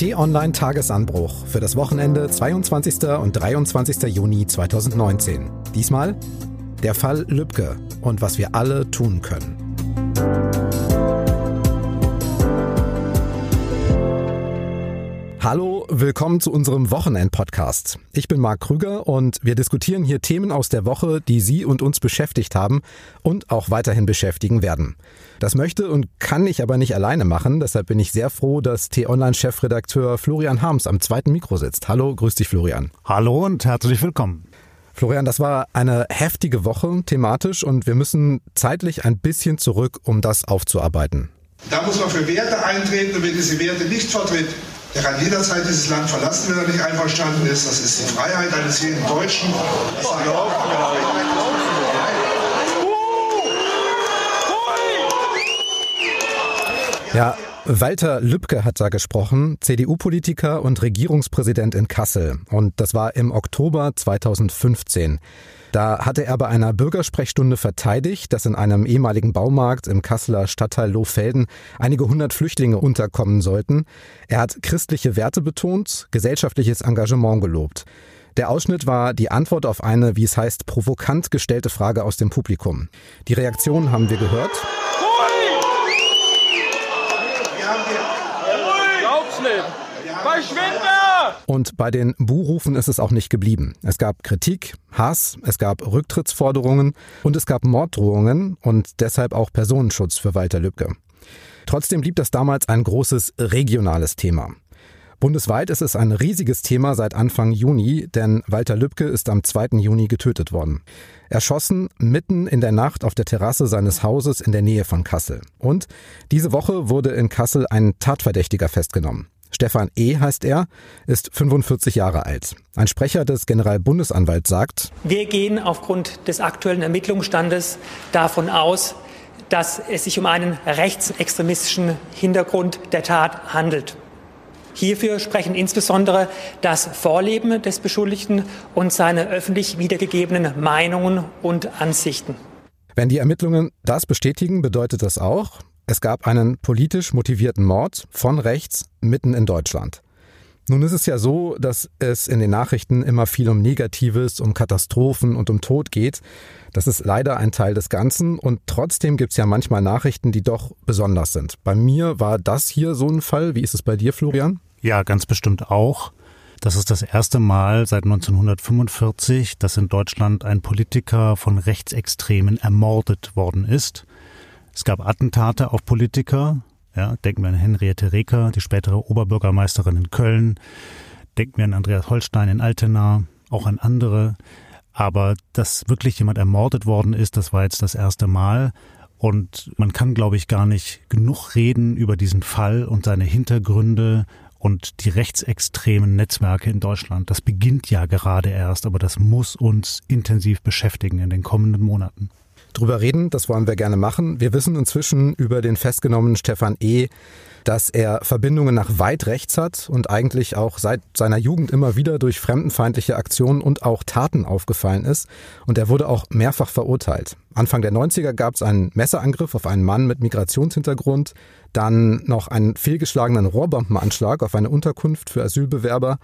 T-Online Tagesanbruch für das Wochenende 22. und 23. Juni 2019. Diesmal der Fall Lübcke und was wir alle tun können. Hallo, willkommen zu unserem Wochenend-Podcast. Ich bin Marc Krüger und wir diskutieren hier Themen aus der Woche, die Sie und uns beschäftigt haben und auch weiterhin beschäftigen werden. Das möchte und kann ich aber nicht alleine machen, deshalb bin ich sehr froh, dass T-Online-Chefredakteur Florian Harms am zweiten Mikro sitzt. Hallo, grüß dich Florian. Hallo und herzlich willkommen. Florian, das war eine heftige Woche thematisch und wir müssen zeitlich ein bisschen zurück, um das aufzuarbeiten. Da muss man für Werte eintreten und wer diese Werte nicht vertritt, der kann jederzeit dieses Land verlassen, wenn er nicht einverstanden ist. Das ist die Freiheit eines jeden Deutschen. Ja, Walter Lübcke hat da gesprochen, CDU-Politiker und Regierungspräsident in Kassel. Und das war im Oktober 2015. Da hatte er bei einer Bürgersprechstunde verteidigt, dass in einem ehemaligen Baumarkt im Kasseler Stadtteil Lohfelden einige hundert Flüchtlinge unterkommen sollten. Er hat christliche Werte betont, gesellschaftliches Engagement gelobt. Der Ausschnitt war die Antwort auf eine, wie es heißt, provokant gestellte Frage aus dem Publikum. Die Reaktion haben wir gehört. Nicht! Verschwinde! Und bei den Buhrufen ist es auch nicht geblieben. Es gab Kritik, Hass, es gab Rücktrittsforderungen und es gab Morddrohungen und deshalb auch Personenschutz für Walter Lübcke. Trotzdem blieb das damals ein großes regionales Thema. Bundesweit ist es ein riesiges Thema seit Anfang Juni, denn Walter Lübcke ist am 2. Juni getötet worden. Erschossen mitten in der Nacht auf der Terrasse seines Hauses in der Nähe von Kassel. Und diese Woche wurde in Kassel ein Tatverdächtiger festgenommen. Stefan E. heißt er, ist 45 Jahre alt. Ein Sprecher des Generalbundesanwalts sagt, Wir gehen aufgrund des aktuellen Ermittlungsstandes davon aus, dass es sich um einen rechtsextremistischen Hintergrund der Tat handelt. Hierfür sprechen insbesondere das Vorleben des Beschuldigten und seine öffentlich wiedergegebenen Meinungen und Ansichten. Wenn die Ermittlungen das bestätigen, bedeutet das auch, es gab einen politisch motivierten Mord von rechts mitten in Deutschland. Nun ist es ja so, dass es in den Nachrichten immer viel um Negatives, um Katastrophen und um Tod geht. Das ist leider ein Teil des Ganzen und trotzdem gibt es ja manchmal Nachrichten, die doch besonders sind. Bei mir war das hier so ein Fall. Wie ist es bei dir, Florian? Ja, ganz bestimmt auch. Das ist das erste Mal seit 1945, dass in Deutschland ein Politiker von Rechtsextremen ermordet worden ist. Es gab Attentate auf Politiker. Ja, denken wir an Henriette Reker, die spätere Oberbürgermeisterin in Köln. Denken wir an Andreas Holstein in Altena, auch an andere. Aber dass wirklich jemand ermordet worden ist, das war jetzt das erste Mal. Und man kann, glaube ich, gar nicht genug reden über diesen Fall und seine Hintergründe und die rechtsextremen Netzwerke in Deutschland. Das beginnt ja gerade erst, aber das muss uns intensiv beschäftigen in den kommenden Monaten drüber reden. Das wollen wir gerne machen. Wir wissen inzwischen über den festgenommenen Stefan E., dass er Verbindungen nach weit rechts hat und eigentlich auch seit seiner Jugend immer wieder durch fremdenfeindliche Aktionen und auch Taten aufgefallen ist. Und er wurde auch mehrfach verurteilt. Anfang der 90er gab es einen Messerangriff auf einen Mann mit Migrationshintergrund, dann noch einen fehlgeschlagenen Rohrbombenanschlag auf eine Unterkunft für Asylbewerber.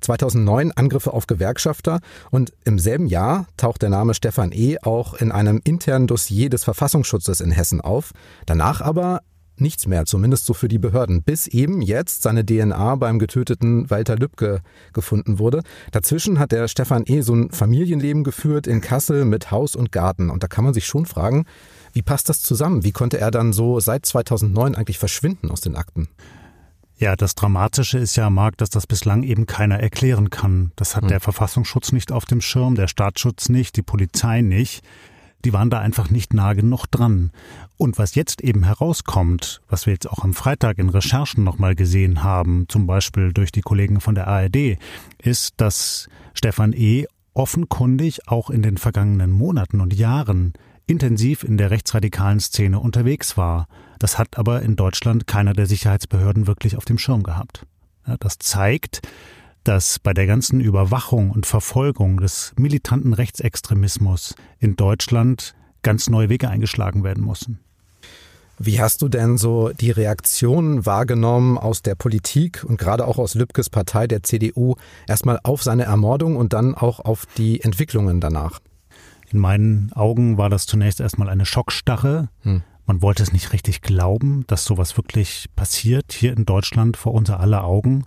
2009 Angriffe auf Gewerkschafter und im selben Jahr taucht der Name Stefan E. auch in einem internen Dossier des Verfassungsschutzes in Hessen auf. Danach aber nichts mehr, zumindest so für die Behörden, bis eben jetzt seine DNA beim getöteten Walter Lübcke gefunden wurde. Dazwischen hat der Stefan E. so ein Familienleben geführt in Kassel mit Haus und Garten. Und da kann man sich schon fragen, wie passt das zusammen? Wie konnte er dann so seit 2009 eigentlich verschwinden aus den Akten? Ja, das Dramatische ist ja, Marc, dass das bislang eben keiner erklären kann. Das hat hm. der Verfassungsschutz nicht auf dem Schirm, der Staatsschutz nicht, die Polizei nicht. Die waren da einfach nicht nah genug dran. Und was jetzt eben herauskommt, was wir jetzt auch am Freitag in Recherchen nochmal gesehen haben, zum Beispiel durch die Kollegen von der ARD, ist, dass Stefan E. offenkundig auch in den vergangenen Monaten und Jahren intensiv in der rechtsradikalen Szene unterwegs war. Das hat aber in Deutschland keiner der Sicherheitsbehörden wirklich auf dem Schirm gehabt. das zeigt, dass bei der ganzen Überwachung und Verfolgung des militanten Rechtsextremismus in Deutschland ganz neue Wege eingeschlagen werden müssen. Wie hast du denn so die Reaktionen wahrgenommen aus der Politik und gerade auch aus Lübkes Partei der CDU erstmal auf seine Ermordung und dann auch auf die Entwicklungen danach? In meinen Augen war das zunächst erstmal eine Schockstarre. Hm. Man wollte es nicht richtig glauben, dass sowas wirklich passiert hier in Deutschland vor unser aller Augen.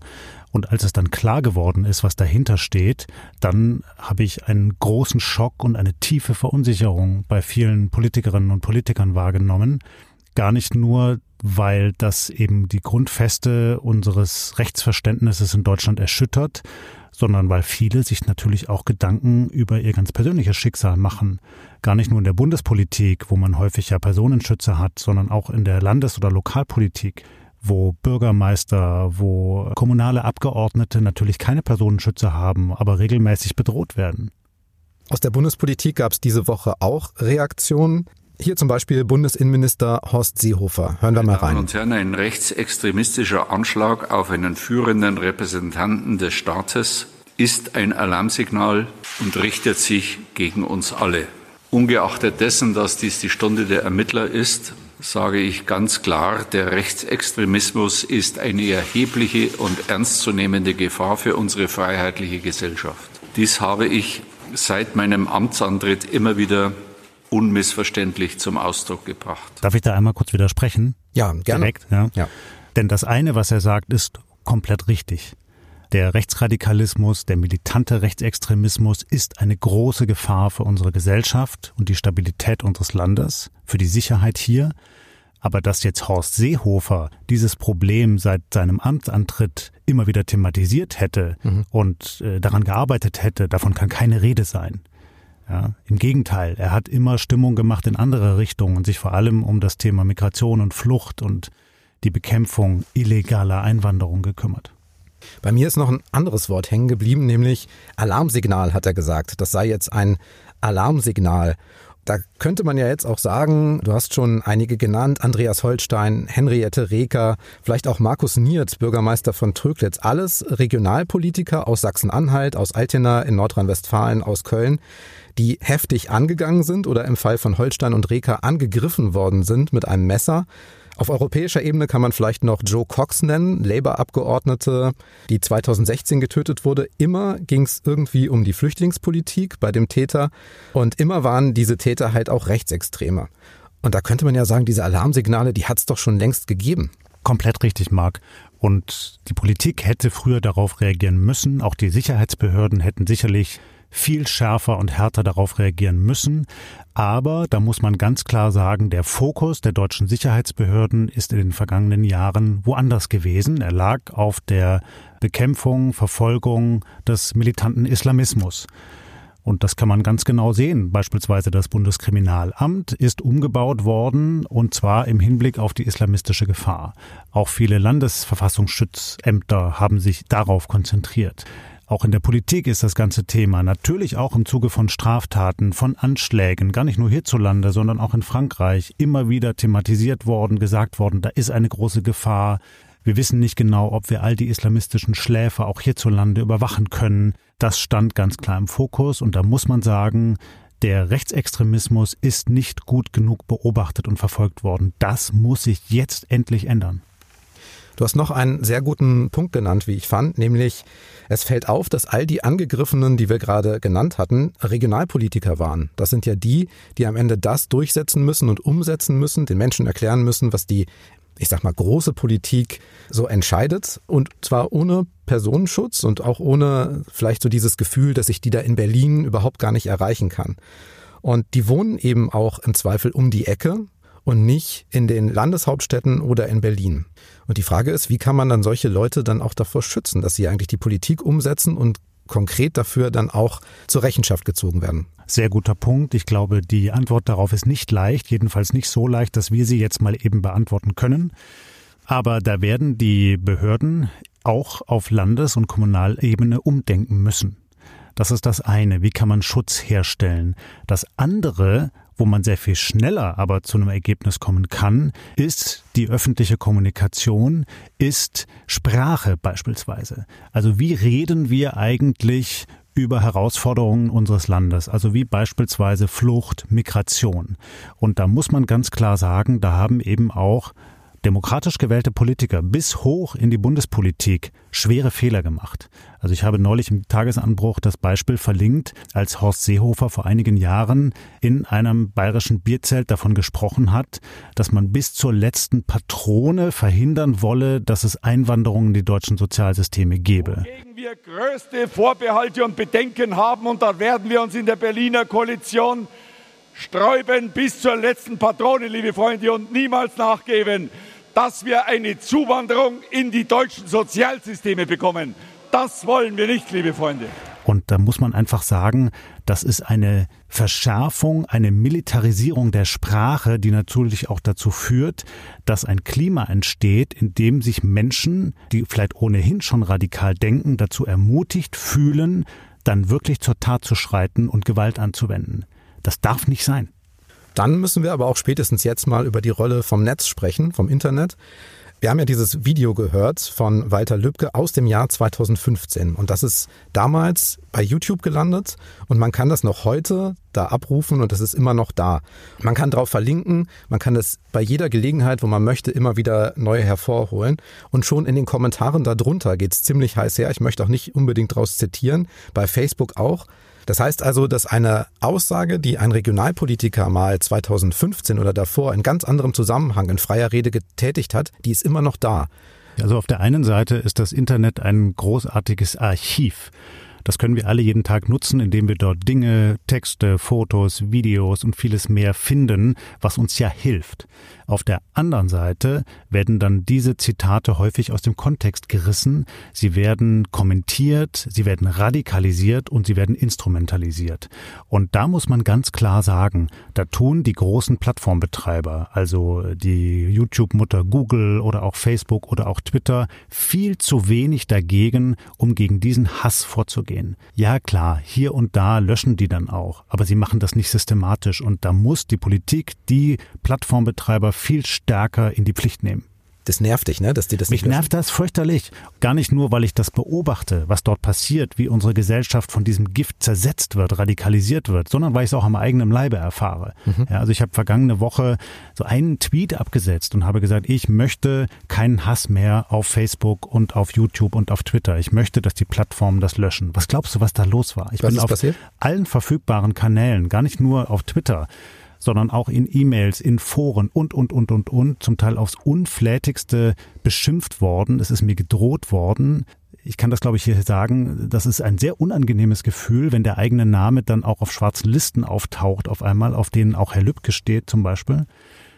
Und als es dann klar geworden ist, was dahinter steht, dann habe ich einen großen Schock und eine tiefe Verunsicherung bei vielen Politikerinnen und Politikern wahrgenommen. Gar nicht nur, weil das eben die Grundfeste unseres Rechtsverständnisses in Deutschland erschüttert, sondern weil viele sich natürlich auch Gedanken über ihr ganz persönliches Schicksal machen. Gar nicht nur in der Bundespolitik, wo man häufig ja Personenschützer hat, sondern auch in der Landes- oder Lokalpolitik wo Bürgermeister, wo kommunale Abgeordnete natürlich keine Personenschützer haben, aber regelmäßig bedroht werden. Aus der Bundespolitik gab es diese Woche auch Reaktionen. Hier zum Beispiel Bundesinnenminister Horst Seehofer. Hören wir mal rein. Meine Damen und Herren, ein rechtsextremistischer Anschlag auf einen führenden Repräsentanten des Staates ist ein Alarmsignal und richtet sich gegen uns alle. Ungeachtet dessen, dass dies die Stunde der Ermittler ist, sage ich ganz klar, der Rechtsextremismus ist eine erhebliche und ernstzunehmende Gefahr für unsere freiheitliche Gesellschaft. Dies habe ich seit meinem Amtsantritt immer wieder unmissverständlich zum Ausdruck gebracht. Darf ich da einmal kurz widersprechen? Ja, gerne. Direkt, ja. ja. Denn das eine, was er sagt, ist komplett richtig. Der Rechtsradikalismus, der militante Rechtsextremismus ist eine große Gefahr für unsere Gesellschaft und die Stabilität unseres Landes, für die Sicherheit hier. Aber dass jetzt Horst Seehofer dieses Problem seit seinem Amtsantritt immer wieder thematisiert hätte mhm. und äh, daran gearbeitet hätte, davon kann keine Rede sein. Ja, Im Gegenteil, er hat immer Stimmung gemacht in andere Richtungen und sich vor allem um das Thema Migration und Flucht und die Bekämpfung illegaler Einwanderung gekümmert. Bei mir ist noch ein anderes Wort hängen geblieben, nämlich Alarmsignal, hat er gesagt. Das sei jetzt ein Alarmsignal. Da könnte man ja jetzt auch sagen, du hast schon einige genannt, Andreas Holstein, Henriette Reker, vielleicht auch Markus Niert, Bürgermeister von Tröglitz, alles Regionalpolitiker aus Sachsen-Anhalt, aus Altena in Nordrhein-Westfalen, aus Köln, die heftig angegangen sind oder im Fall von Holstein und Reker angegriffen worden sind mit einem Messer. Auf europäischer Ebene kann man vielleicht noch Joe Cox nennen, Labour-Abgeordnete, die 2016 getötet wurde. Immer ging es irgendwie um die Flüchtlingspolitik bei dem Täter und immer waren diese Täter halt auch Rechtsextreme. Und da könnte man ja sagen, diese Alarmsignale, die hat es doch schon längst gegeben. Komplett richtig, Marc. Und die Politik hätte früher darauf reagieren müssen. Auch die Sicherheitsbehörden hätten sicherlich viel schärfer und härter darauf reagieren müssen. Aber da muss man ganz klar sagen, der Fokus der deutschen Sicherheitsbehörden ist in den vergangenen Jahren woanders gewesen. Er lag auf der Bekämpfung, Verfolgung des militanten Islamismus. Und das kann man ganz genau sehen. Beispielsweise das Bundeskriminalamt ist umgebaut worden und zwar im Hinblick auf die islamistische Gefahr. Auch viele Landesverfassungsschutzämter haben sich darauf konzentriert. Auch in der Politik ist das ganze Thema natürlich auch im Zuge von Straftaten, von Anschlägen, gar nicht nur hierzulande, sondern auch in Frankreich immer wieder thematisiert worden, gesagt worden, da ist eine große Gefahr. Wir wissen nicht genau, ob wir all die islamistischen Schläfer auch hierzulande überwachen können. Das stand ganz klar im Fokus und da muss man sagen, der Rechtsextremismus ist nicht gut genug beobachtet und verfolgt worden. Das muss sich jetzt endlich ändern. Du hast noch einen sehr guten Punkt genannt, wie ich fand, nämlich es fällt auf, dass all die Angegriffenen, die wir gerade genannt hatten, Regionalpolitiker waren. Das sind ja die, die am Ende das durchsetzen müssen und umsetzen müssen, den Menschen erklären müssen, was die ich sag mal, große Politik so entscheidet und zwar ohne Personenschutz und auch ohne vielleicht so dieses Gefühl, dass ich die da in Berlin überhaupt gar nicht erreichen kann. Und die wohnen eben auch im Zweifel um die Ecke und nicht in den Landeshauptstädten oder in Berlin. Und die Frage ist, wie kann man dann solche Leute dann auch davor schützen, dass sie eigentlich die Politik umsetzen und konkret dafür dann auch zur Rechenschaft gezogen werden? Sehr guter Punkt. Ich glaube, die Antwort darauf ist nicht leicht, jedenfalls nicht so leicht, dass wir sie jetzt mal eben beantworten können. Aber da werden die Behörden auch auf Landes- und Kommunalebene umdenken müssen. Das ist das eine. Wie kann man Schutz herstellen? Das andere, wo man sehr viel schneller aber zu einem Ergebnis kommen kann, ist die öffentliche Kommunikation, ist Sprache beispielsweise. Also wie reden wir eigentlich über Herausforderungen unseres Landes, also wie beispielsweise Flucht, Migration. Und da muss man ganz klar sagen, da haben eben auch demokratisch gewählte Politiker bis hoch in die Bundespolitik schwere Fehler gemacht. Also ich habe neulich im Tagesanbruch das Beispiel verlinkt, als Horst Seehofer vor einigen Jahren in einem bayerischen Bierzelt davon gesprochen hat, dass man bis zur letzten Patrone verhindern wolle, dass es Einwanderungen in die deutschen Sozialsysteme gebe. Wogegen wir größte Vorbehalte und Bedenken haben und da werden wir uns in der Berliner Koalition sträuben bis zur letzten Patrone, liebe Freunde, und niemals nachgeben dass wir eine Zuwanderung in die deutschen Sozialsysteme bekommen. Das wollen wir nicht, liebe Freunde. Und da muss man einfach sagen, das ist eine Verschärfung, eine Militarisierung der Sprache, die natürlich auch dazu führt, dass ein Klima entsteht, in dem sich Menschen, die vielleicht ohnehin schon radikal denken, dazu ermutigt fühlen, dann wirklich zur Tat zu schreiten und Gewalt anzuwenden. Das darf nicht sein. Dann müssen wir aber auch spätestens jetzt mal über die Rolle vom Netz sprechen, vom Internet. Wir haben ja dieses Video gehört von Walter Lübcke aus dem Jahr 2015 und das ist damals bei YouTube gelandet und man kann das noch heute da abrufen und das ist immer noch da. Man kann drauf verlinken, man kann das bei jeder Gelegenheit, wo man möchte, immer wieder neu hervorholen und schon in den Kommentaren darunter geht es ziemlich heiß her. Ich möchte auch nicht unbedingt daraus zitieren, bei Facebook auch. Das heißt also, dass eine Aussage, die ein Regionalpolitiker mal 2015 oder davor in ganz anderem Zusammenhang in freier Rede getätigt hat, die ist immer noch da. Also auf der einen Seite ist das Internet ein großartiges Archiv. Das können wir alle jeden Tag nutzen, indem wir dort Dinge, Texte, Fotos, Videos und vieles mehr finden, was uns ja hilft. Auf der anderen Seite werden dann diese Zitate häufig aus dem Kontext gerissen, sie werden kommentiert, sie werden radikalisiert und sie werden instrumentalisiert. Und da muss man ganz klar sagen, da tun die großen Plattformbetreiber, also die YouTube-Mutter Google oder auch Facebook oder auch Twitter, viel zu wenig dagegen, um gegen diesen Hass vorzugehen. Ja klar, hier und da löschen die dann auch, aber sie machen das nicht systematisch und da muss die Politik die Plattformbetreiber viel stärker in die Pflicht nehmen. Das nervt dich, ne? Dass die das Mich nervt das fürchterlich. Gar nicht nur, weil ich das beobachte, was dort passiert, wie unsere Gesellschaft von diesem Gift zersetzt wird, radikalisiert wird, sondern weil ich es auch am eigenen Leibe erfahre. Mhm. Ja, also ich habe vergangene Woche so einen Tweet abgesetzt und habe gesagt, ich möchte keinen Hass mehr auf Facebook und auf YouTube und auf Twitter. Ich möchte, dass die Plattformen das löschen. Was glaubst du, was da los war? Ich was bin auf passiert? allen verfügbaren Kanälen, gar nicht nur auf Twitter sondern auch in E-Mails, in Foren und, und, und, und, und, zum Teil aufs Unflätigste beschimpft worden. Es ist mir gedroht worden. Ich kann das, glaube ich, hier sagen. Das ist ein sehr unangenehmes Gefühl, wenn der eigene Name dann auch auf schwarzen Listen auftaucht, auf einmal, auf denen auch Herr Lübcke steht, zum Beispiel.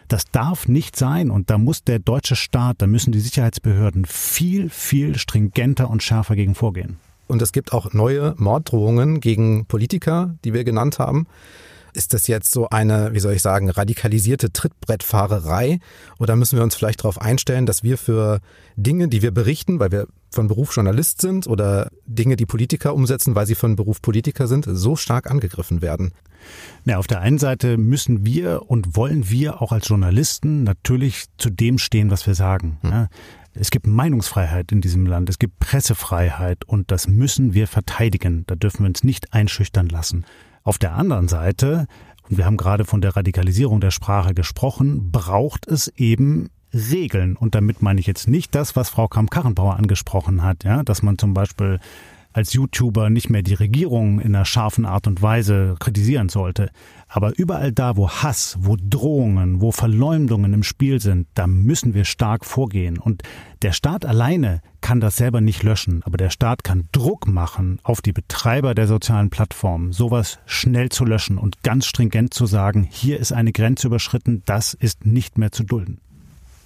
Das darf nicht sein und da muss der deutsche Staat, da müssen die Sicherheitsbehörden viel, viel stringenter und schärfer gegen vorgehen. Und es gibt auch neue Morddrohungen gegen Politiker, die wir genannt haben. Ist das jetzt so eine, wie soll ich sagen, radikalisierte Trittbrettfahrerei? Oder müssen wir uns vielleicht darauf einstellen, dass wir für Dinge, die wir berichten, weil wir von Beruf Journalist sind oder Dinge, die Politiker umsetzen, weil sie von Beruf Politiker sind, so stark angegriffen werden? Na, auf der einen Seite müssen wir und wollen wir auch als Journalisten natürlich zu dem stehen, was wir sagen. Hm. Es gibt Meinungsfreiheit in diesem Land, es gibt Pressefreiheit und das müssen wir verteidigen. Da dürfen wir uns nicht einschüchtern lassen. Auf der anderen Seite, und wir haben gerade von der Radikalisierung der Sprache gesprochen, braucht es eben Regeln. Und damit meine ich jetzt nicht das, was Frau Kramp-Karrenbauer angesprochen hat, ja, dass man zum Beispiel als YouTuber nicht mehr die Regierung in einer scharfen Art und Weise kritisieren sollte. Aber überall da, wo Hass, wo Drohungen, wo Verleumdungen im Spiel sind, da müssen wir stark vorgehen. Und der Staat alleine kann das selber nicht löschen, aber der Staat kann Druck machen auf die Betreiber der sozialen Plattformen, sowas schnell zu löschen und ganz stringent zu sagen, hier ist eine Grenze überschritten, das ist nicht mehr zu dulden.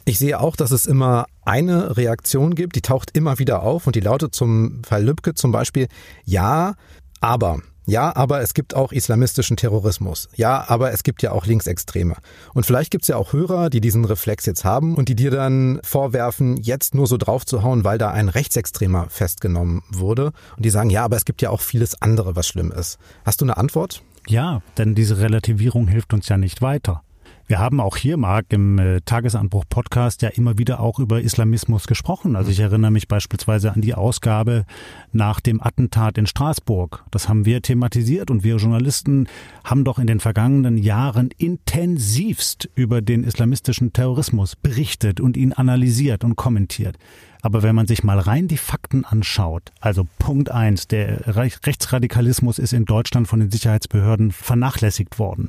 Ich sehe auch, dass es immer eine Reaktion gibt, die taucht immer wieder auf und die lautet zum Fall Lübcke zum Beispiel, ja, aber. Ja, aber es gibt auch islamistischen Terrorismus. Ja, aber es gibt ja auch Linksextreme. Und vielleicht gibt es ja auch Hörer, die diesen Reflex jetzt haben und die dir dann vorwerfen, jetzt nur so drauf zu hauen, weil da ein Rechtsextremer festgenommen wurde. Und die sagen, ja, aber es gibt ja auch vieles andere, was schlimm ist. Hast du eine Antwort? Ja, denn diese Relativierung hilft uns ja nicht weiter. Wir haben auch hier, Marc, im äh, Tagesanbruch-Podcast ja immer wieder auch über Islamismus gesprochen. Also ich erinnere mich beispielsweise an die Ausgabe nach dem Attentat in Straßburg. Das haben wir thematisiert und wir Journalisten haben doch in den vergangenen Jahren intensivst über den islamistischen Terrorismus berichtet und ihn analysiert und kommentiert. Aber wenn man sich mal rein die Fakten anschaut, also Punkt eins, der Rechtsradikalismus ist in Deutschland von den Sicherheitsbehörden vernachlässigt worden.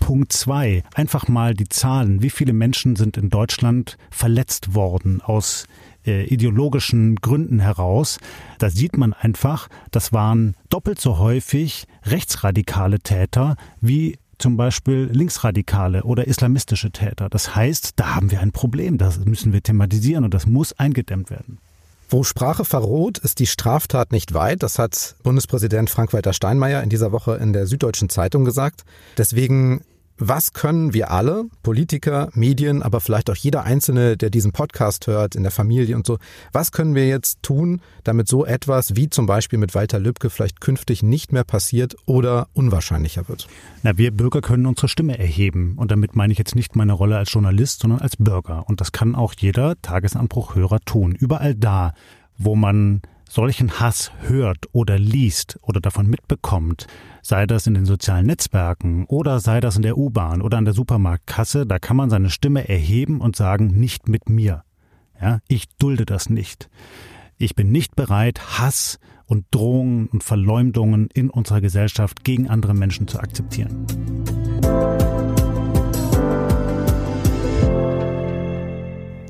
Punkt zwei, einfach mal die Zahlen. Wie viele Menschen sind in Deutschland verletzt worden aus äh, ideologischen Gründen heraus? Da sieht man einfach, das waren doppelt so häufig rechtsradikale Täter wie zum Beispiel linksradikale oder islamistische Täter. Das heißt, da haben wir ein Problem. Das müssen wir thematisieren und das muss eingedämmt werden. Wo Sprache verroht, ist die Straftat nicht weit. Das hat Bundespräsident Frank-Walter Steinmeier in dieser Woche in der Süddeutschen Zeitung gesagt. Deswegen was können wir alle, Politiker, Medien, aber vielleicht auch jeder Einzelne, der diesen Podcast hört, in der Familie und so, was können wir jetzt tun, damit so etwas wie zum Beispiel mit Walter Lübcke vielleicht künftig nicht mehr passiert oder unwahrscheinlicher wird? Na, wir Bürger können unsere Stimme erheben. Und damit meine ich jetzt nicht meine Rolle als Journalist, sondern als Bürger. Und das kann auch jeder Tagesanbruchhörer tun. Überall da, wo man solchen Hass hört oder liest oder davon mitbekommt, sei das in den sozialen Netzwerken oder sei das in der U-Bahn oder an der Supermarktkasse, da kann man seine Stimme erheben und sagen, nicht mit mir. Ja, ich dulde das nicht. Ich bin nicht bereit, Hass und Drohungen und Verleumdungen in unserer Gesellschaft gegen andere Menschen zu akzeptieren.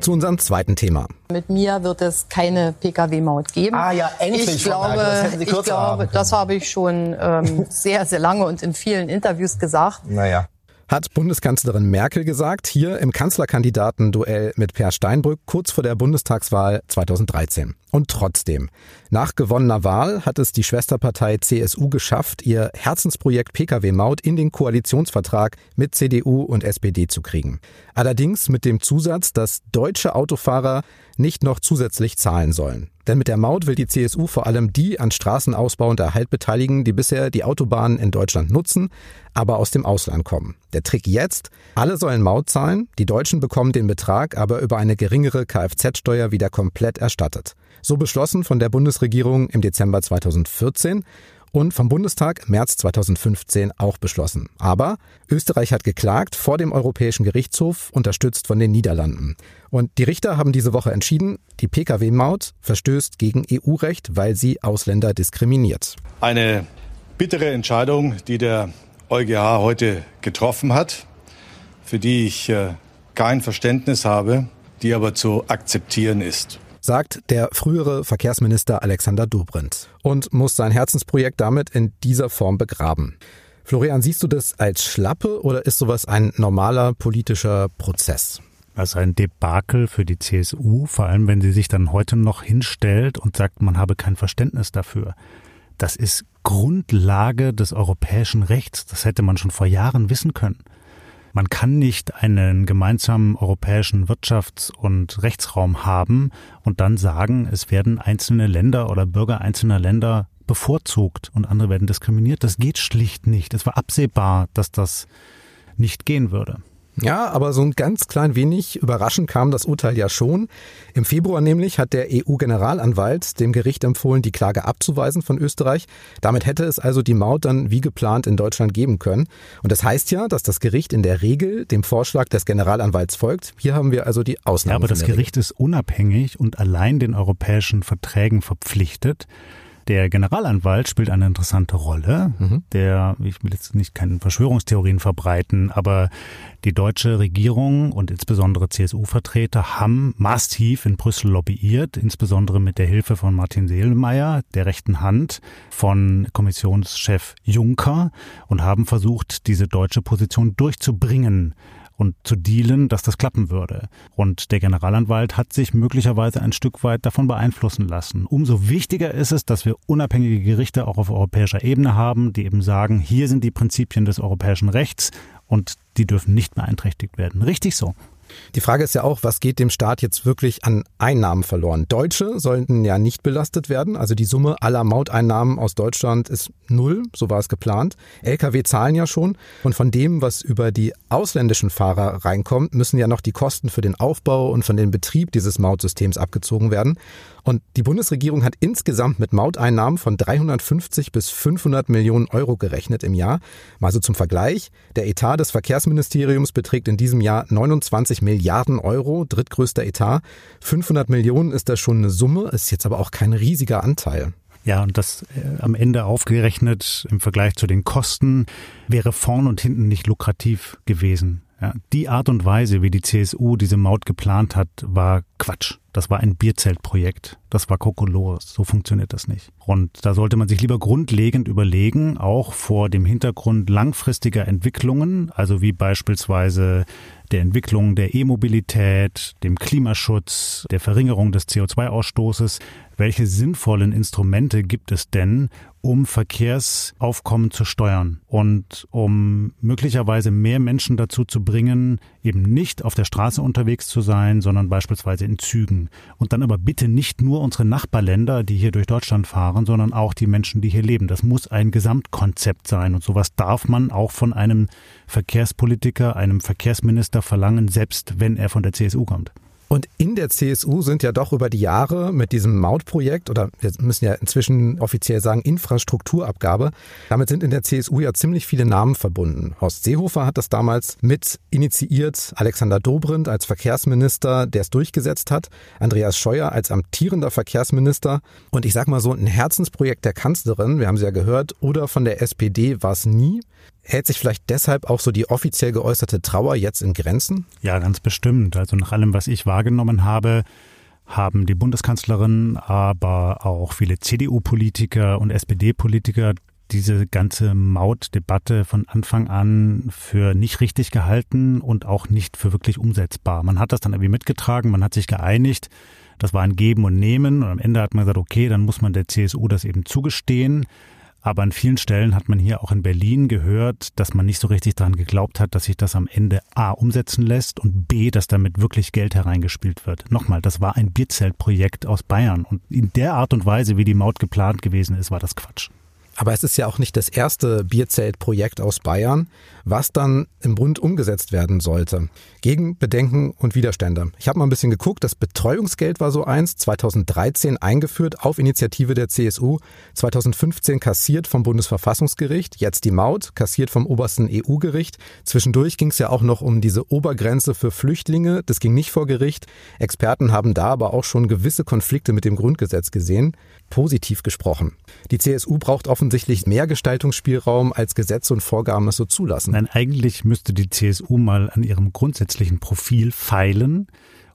Zu unserem zweiten Thema. Mit mir wird es keine Pkw-Maut geben. Ah ja, endlich. Ich glaube, das, ich glaube, das habe ich schon ähm, sehr, sehr lange und in vielen Interviews gesagt. Naja hat Bundeskanzlerin Merkel gesagt, hier im Kanzlerkandidatenduell mit Per Steinbrück kurz vor der Bundestagswahl 2013. Und trotzdem, nach gewonnener Wahl hat es die Schwesterpartei CSU geschafft, ihr Herzensprojekt Pkw-Maut in den Koalitionsvertrag mit CDU und SPD zu kriegen. Allerdings mit dem Zusatz, dass deutsche Autofahrer nicht noch zusätzlich zahlen sollen. Denn mit der Maut will die CSU vor allem die an Straßenausbau und Erhalt beteiligen, die bisher die Autobahnen in Deutschland nutzen, aber aus dem Ausland kommen. Der Trick jetzt, alle sollen Maut zahlen, die Deutschen bekommen den Betrag aber über eine geringere Kfz-Steuer wieder komplett erstattet. So beschlossen von der Bundesregierung im Dezember 2014 und vom Bundestag März 2015 auch beschlossen. Aber Österreich hat geklagt vor dem Europäischen Gerichtshof, unterstützt von den Niederlanden. Und die Richter haben diese Woche entschieden, die Pkw-Maut verstößt gegen EU-Recht, weil sie Ausländer diskriminiert. Eine bittere Entscheidung, die der EuGH heute getroffen hat, für die ich äh, kein Verständnis habe, die aber zu akzeptieren ist sagt der frühere Verkehrsminister Alexander Dobrindt und muss sein Herzensprojekt damit in dieser Form begraben. Florian, siehst du das als Schlappe oder ist sowas ein normaler politischer Prozess? Also ein Debakel für die CSU, vor allem wenn sie sich dann heute noch hinstellt und sagt, man habe kein Verständnis dafür. Das ist Grundlage des europäischen Rechts. Das hätte man schon vor Jahren wissen können. Man kann nicht einen gemeinsamen europäischen Wirtschafts- und Rechtsraum haben und dann sagen, es werden einzelne Länder oder Bürger einzelner Länder bevorzugt und andere werden diskriminiert. Das geht schlicht nicht. Es war absehbar, dass das nicht gehen würde. Ja, aber so ein ganz klein wenig überraschend kam das Urteil ja schon. Im Februar nämlich hat der EU-Generalanwalt dem Gericht empfohlen, die Klage abzuweisen von Österreich. Damit hätte es also die Maut dann wie geplant in Deutschland geben können. Und das heißt ja, dass das Gericht in der Regel dem Vorschlag des Generalanwalts folgt. Hier haben wir also die Ausnahme. Ja, aber das Gericht Regel. ist unabhängig und allein den europäischen Verträgen verpflichtet. Der Generalanwalt spielt eine interessante Rolle. Mhm. Der, ich will jetzt nicht keine Verschwörungstheorien verbreiten, aber die deutsche Regierung und insbesondere CSU-Vertreter haben massiv in Brüssel lobbyiert, insbesondere mit der Hilfe von Martin Seelmeier, der rechten Hand von Kommissionschef Juncker und haben versucht, diese deutsche Position durchzubringen und zu dealen, dass das klappen würde. Und der Generalanwalt hat sich möglicherweise ein Stück weit davon beeinflussen lassen. Umso wichtiger ist es, dass wir unabhängige Gerichte auch auf europäischer Ebene haben, die eben sagen, hier sind die Prinzipien des europäischen Rechts und die dürfen nicht beeinträchtigt werden. Richtig so. Die Frage ist ja auch, was geht dem Staat jetzt wirklich an Einnahmen verloren? Deutsche sollten ja nicht belastet werden. Also die Summe aller Mauteinnahmen aus Deutschland ist null, so war es geplant. Lkw zahlen ja schon. Und von dem, was über die ausländischen Fahrer reinkommt, müssen ja noch die Kosten für den Aufbau und von den Betrieb dieses Mautsystems abgezogen werden. Und die Bundesregierung hat insgesamt mit Mauteinnahmen von 350 bis 500 Millionen Euro gerechnet im Jahr. Mal so zum Vergleich. Der Etat des Verkehrsministeriums beträgt in diesem Jahr 29 Milliarden Euro, drittgrößter Etat. 500 Millionen ist da schon eine Summe, ist jetzt aber auch kein riesiger Anteil. Ja, und das äh, am Ende aufgerechnet im Vergleich zu den Kosten wäre vorn und hinten nicht lukrativ gewesen. Ja, die Art und Weise, wie die CSU diese Maut geplant hat, war Quatsch. Das war ein Bierzeltprojekt. Das war Kokolores. So funktioniert das nicht. Und da sollte man sich lieber grundlegend überlegen, auch vor dem Hintergrund langfristiger Entwicklungen, also wie beispielsweise der Entwicklung der E-Mobilität, dem Klimaschutz, der Verringerung des CO2-Ausstoßes. Welche sinnvollen Instrumente gibt es denn, um Verkehrsaufkommen zu steuern und um möglicherweise mehr Menschen dazu zu bringen, eben nicht auf der Straße unterwegs zu sein, sondern beispielsweise in Zügen. Und dann aber bitte nicht nur unsere Nachbarländer, die hier durch Deutschland fahren, sondern auch die Menschen, die hier leben. Das muss ein Gesamtkonzept sein. Und sowas darf man auch von einem Verkehrspolitiker, einem Verkehrsminister verlangen, selbst wenn er von der CSU kommt. Und in der CSU sind ja doch über die Jahre mit diesem Mautprojekt oder wir müssen ja inzwischen offiziell sagen Infrastrukturabgabe, damit sind in der CSU ja ziemlich viele Namen verbunden. Horst Seehofer hat das damals mit initiiert, Alexander Dobrindt als Verkehrsminister, der es durchgesetzt hat, Andreas Scheuer als amtierender Verkehrsminister und ich sag mal so ein Herzensprojekt der Kanzlerin, wir haben sie ja gehört, oder von der SPD war es nie. Hält sich vielleicht deshalb auch so die offiziell geäußerte Trauer jetzt in Grenzen? Ja, ganz bestimmt. Also nach allem, was ich wahrgenommen habe, haben die Bundeskanzlerin, aber auch viele CDU-Politiker und SPD-Politiker diese ganze Mautdebatte von Anfang an für nicht richtig gehalten und auch nicht für wirklich umsetzbar. Man hat das dann irgendwie mitgetragen, man hat sich geeinigt. Das war ein Geben und Nehmen und am Ende hat man gesagt, okay, dann muss man der CSU das eben zugestehen. Aber an vielen Stellen hat man hier auch in Berlin gehört, dass man nicht so richtig daran geglaubt hat, dass sich das am Ende A umsetzen lässt und B, dass damit wirklich Geld hereingespielt wird. Nochmal, das war ein Bierzeltprojekt aus Bayern und in der Art und Weise, wie die Maut geplant gewesen ist, war das Quatsch. Aber es ist ja auch nicht das erste Bierzeltprojekt aus Bayern, was dann im Bund umgesetzt werden sollte. Gegen Bedenken und Widerstände. Ich habe mal ein bisschen geguckt, das Betreuungsgeld war so eins, 2013 eingeführt auf Initiative der CSU, 2015 kassiert vom Bundesverfassungsgericht, jetzt die Maut, kassiert vom obersten EU-Gericht. Zwischendurch ging es ja auch noch um diese Obergrenze für Flüchtlinge, das ging nicht vor Gericht. Experten haben da aber auch schon gewisse Konflikte mit dem Grundgesetz gesehen positiv gesprochen. Die CSU braucht offensichtlich mehr Gestaltungsspielraum, als Gesetze und Vorgaben es so zulassen. Nein, eigentlich müsste die CSU mal an ihrem grundsätzlichen Profil feilen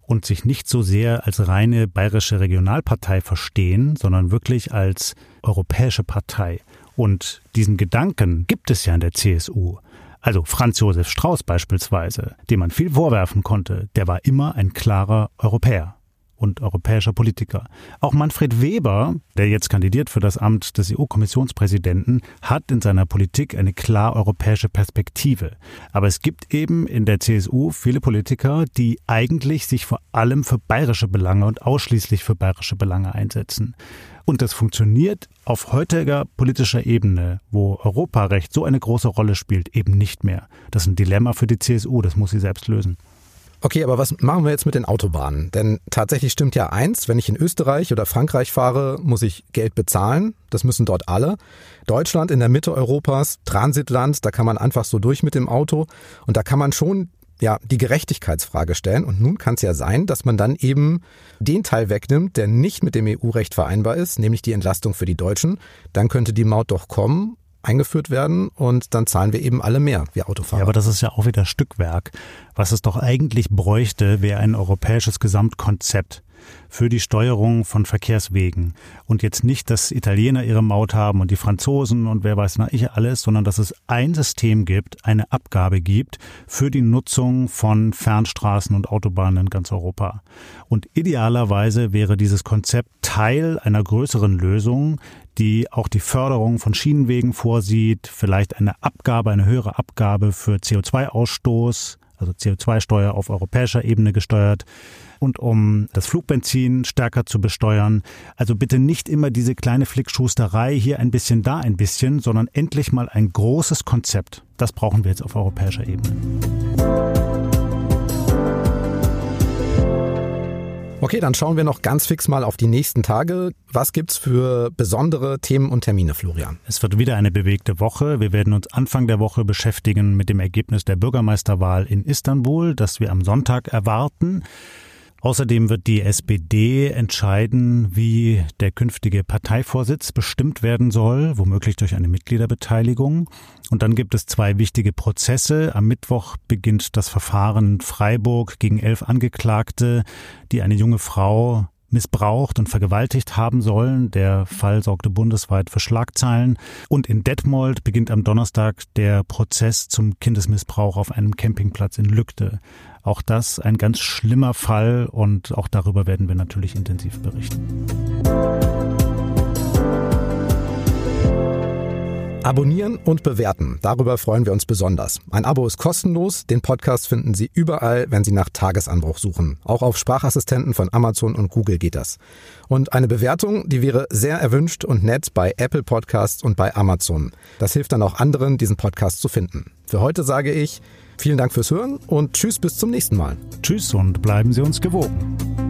und sich nicht so sehr als reine bayerische Regionalpartei verstehen, sondern wirklich als europäische Partei. Und diesen Gedanken gibt es ja in der CSU. Also Franz Josef Strauß beispielsweise, dem man viel vorwerfen konnte, der war immer ein klarer Europäer und europäischer Politiker. Auch Manfred Weber, der jetzt kandidiert für das Amt des EU-Kommissionspräsidenten, hat in seiner Politik eine klar europäische Perspektive. Aber es gibt eben in der CSU viele Politiker, die eigentlich sich vor allem für bayerische Belange und ausschließlich für bayerische Belange einsetzen. Und das funktioniert auf heutiger politischer Ebene, wo Europarecht so eine große Rolle spielt, eben nicht mehr. Das ist ein Dilemma für die CSU, das muss sie selbst lösen. Okay, aber was machen wir jetzt mit den Autobahnen? Denn tatsächlich stimmt ja eins, wenn ich in Österreich oder Frankreich fahre, muss ich Geld bezahlen. Das müssen dort alle. Deutschland in der Mitte Europas, Transitland, da kann man einfach so durch mit dem Auto. Und da kann man schon ja, die Gerechtigkeitsfrage stellen. Und nun kann es ja sein, dass man dann eben den Teil wegnimmt, der nicht mit dem EU-Recht vereinbar ist, nämlich die Entlastung für die Deutschen. Dann könnte die Maut doch kommen eingeführt werden und dann zahlen wir eben alle mehr, wir Autofahrer. Ja, aber das ist ja auch wieder Stückwerk. Was es doch eigentlich bräuchte, wäre ein europäisches Gesamtkonzept für die Steuerung von Verkehrswegen. Und jetzt nicht, dass Italiener ihre Maut haben und die Franzosen und wer weiß na ich alles, sondern dass es ein System gibt, eine Abgabe gibt für die Nutzung von Fernstraßen und Autobahnen in ganz Europa. Und idealerweise wäre dieses Konzept Teil einer größeren Lösung, die auch die Förderung von Schienenwegen vorsieht, vielleicht eine Abgabe, eine höhere Abgabe für CO2-Ausstoß, also CO2-Steuer auf europäischer Ebene gesteuert und um das Flugbenzin stärker zu besteuern. Also bitte nicht immer diese kleine Flickschusterei, hier ein bisschen, da ein bisschen, sondern endlich mal ein großes Konzept. Das brauchen wir jetzt auf europäischer Ebene. Okay, dann schauen wir noch ganz fix mal auf die nächsten Tage. Was gibt's für besondere Themen und Termine, Florian? Es wird wieder eine bewegte Woche. Wir werden uns Anfang der Woche beschäftigen mit dem Ergebnis der Bürgermeisterwahl in Istanbul, das wir am Sonntag erwarten. Außerdem wird die SPD entscheiden, wie der künftige Parteivorsitz bestimmt werden soll, womöglich durch eine Mitgliederbeteiligung. Und dann gibt es zwei wichtige Prozesse. Am Mittwoch beginnt das Verfahren Freiburg gegen elf Angeklagte, die eine junge Frau missbraucht und vergewaltigt haben sollen. Der Fall sorgte bundesweit für Schlagzeilen. Und in Detmold beginnt am Donnerstag der Prozess zum Kindesmissbrauch auf einem Campingplatz in Lückte. Auch das ein ganz schlimmer Fall und auch darüber werden wir natürlich intensiv berichten. Abonnieren und bewerten. Darüber freuen wir uns besonders. Ein Abo ist kostenlos. Den Podcast finden Sie überall, wenn Sie nach Tagesanbruch suchen. Auch auf Sprachassistenten von Amazon und Google geht das. Und eine Bewertung, die wäre sehr erwünscht und nett bei Apple Podcasts und bei Amazon. Das hilft dann auch anderen, diesen Podcast zu finden. Für heute sage ich vielen Dank fürs Hören und tschüss bis zum nächsten Mal. Tschüss und bleiben Sie uns gewogen.